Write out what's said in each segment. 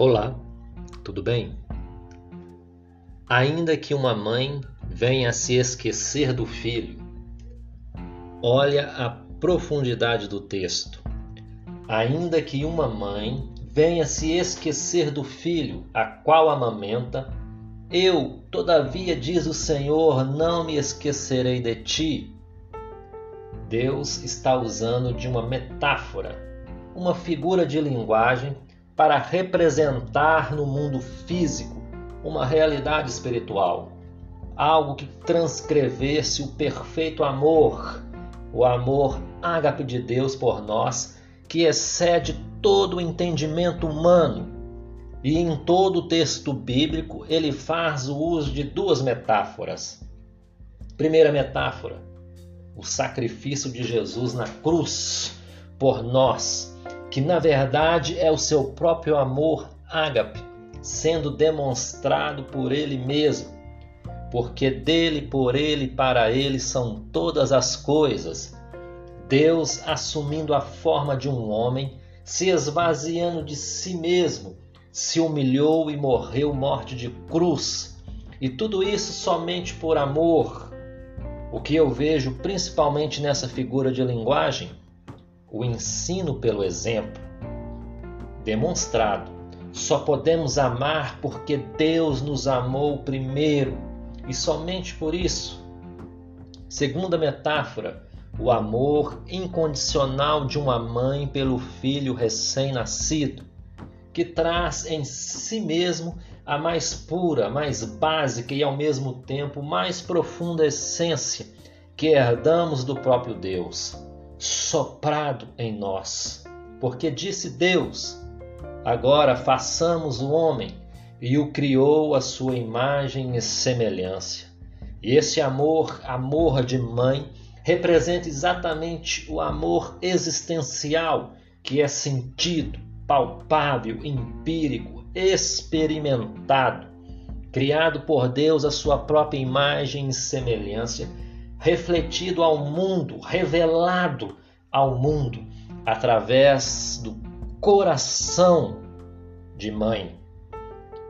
Olá, tudo bem? Ainda que uma mãe venha a se esquecer do filho, olha a profundidade do texto. Ainda que uma mãe venha se esquecer do filho, a qual amamenta, eu, todavia, diz o Senhor, não me esquecerei de ti. Deus está usando de uma metáfora, uma figura de linguagem para representar no mundo físico uma realidade espiritual, algo que transcrevesse o perfeito amor, o amor ágape de Deus por nós, que excede todo o entendimento humano. E em todo o texto bíblico ele faz o uso de duas metáforas. Primeira metáfora, o sacrifício de Jesus na cruz por nós que na verdade é o seu próprio amor ágape, sendo demonstrado por ele mesmo, porque dele, por ele, para ele são todas as coisas. Deus assumindo a forma de um homem, se esvaziando de si mesmo, se humilhou e morreu morte de cruz. E tudo isso somente por amor. O que eu vejo principalmente nessa figura de linguagem o ensino pelo exemplo. Demonstrado, só podemos amar porque Deus nos amou primeiro e somente por isso. Segunda metáfora, o amor incondicional de uma mãe pelo filho recém-nascido, que traz em si mesmo a mais pura, mais básica e ao mesmo tempo mais profunda essência que herdamos do próprio Deus soprado em nós. Porque disse Deus: Agora façamos o homem, e o criou a sua imagem e semelhança. E esse amor, amor de mãe, representa exatamente o amor existencial, que é sentido, palpável, empírico, experimentado, criado por Deus a sua própria imagem e semelhança refletido ao mundo, revelado ao mundo através do coração de mãe,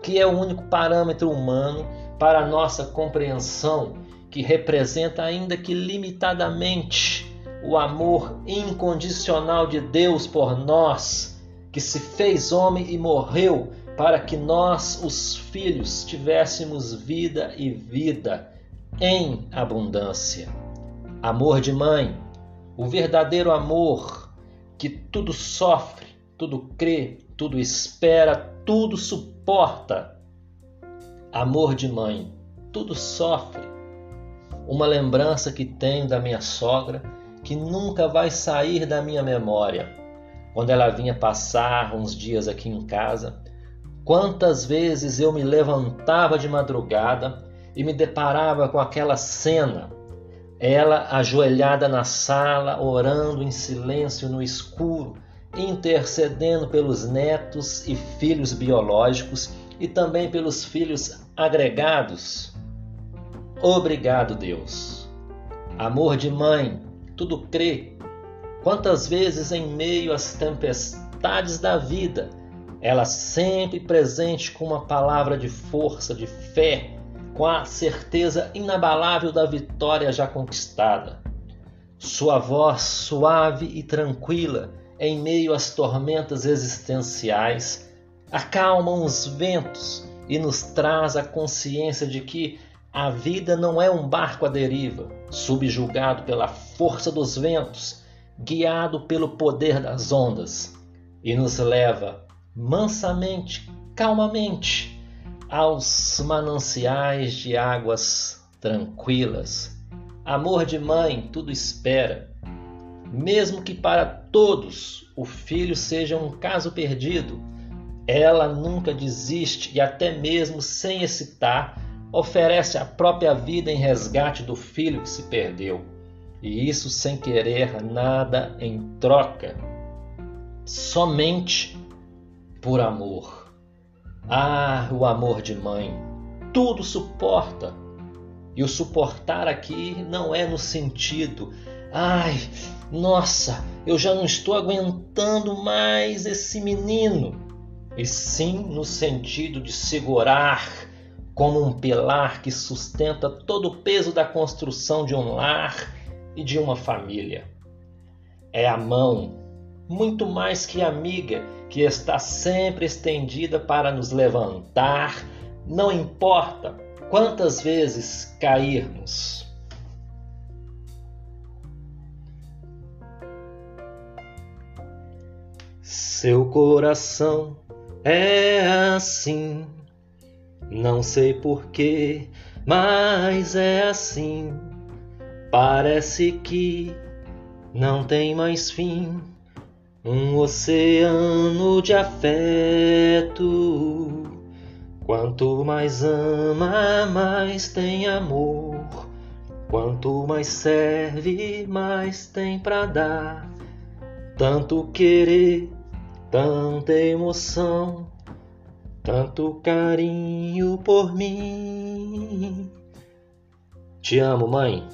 que é o único parâmetro humano para a nossa compreensão, que representa, ainda que limitadamente, o amor incondicional de Deus por nós, que se fez homem e morreu para que nós, os filhos, tivéssemos vida e vida em abundância. Amor de mãe, o verdadeiro amor que tudo sofre, tudo crê, tudo espera, tudo suporta. Amor de mãe, tudo sofre. Uma lembrança que tenho da minha sogra que nunca vai sair da minha memória. Quando ela vinha passar uns dias aqui em casa, quantas vezes eu me levantava de madrugada e me deparava com aquela cena. Ela ajoelhada na sala, orando em silêncio no escuro, intercedendo pelos netos e filhos biológicos e também pelos filhos agregados. Obrigado, Deus. Amor de mãe, tudo crê. Quantas vezes em meio às tempestades da vida, ela sempre presente com uma palavra de força, de fé, com a certeza inabalável da vitória já conquistada. Sua voz suave e tranquila em meio às tormentas existenciais acalma os ventos e nos traz a consciência de que a vida não é um barco à deriva, subjugado pela força dos ventos, guiado pelo poder das ondas, e nos leva mansamente, calmamente, aos mananciais de águas tranquilas. Amor de mãe, tudo espera. Mesmo que para todos o filho seja um caso perdido, ela nunca desiste e, até mesmo sem excitar, oferece a própria vida em resgate do filho que se perdeu. E isso sem querer nada em troca, somente por amor. Ah, o amor de mãe, tudo suporta. E o suportar aqui não é no sentido, ai, nossa, eu já não estou aguentando mais esse menino. e sim no sentido de segurar como um pilar que sustenta todo o peso da construção de um lar e de uma família. É a mão, muito mais que amiga, que está sempre estendida para nos levantar, não importa quantas vezes cairmos. Seu coração é assim, não sei porquê, mas é assim. Parece que não tem mais fim. Um oceano de afeto. Quanto mais ama, mais tem amor. Quanto mais serve, mais tem pra dar. Tanto querer, tanta emoção, tanto carinho por mim. Te amo, mãe.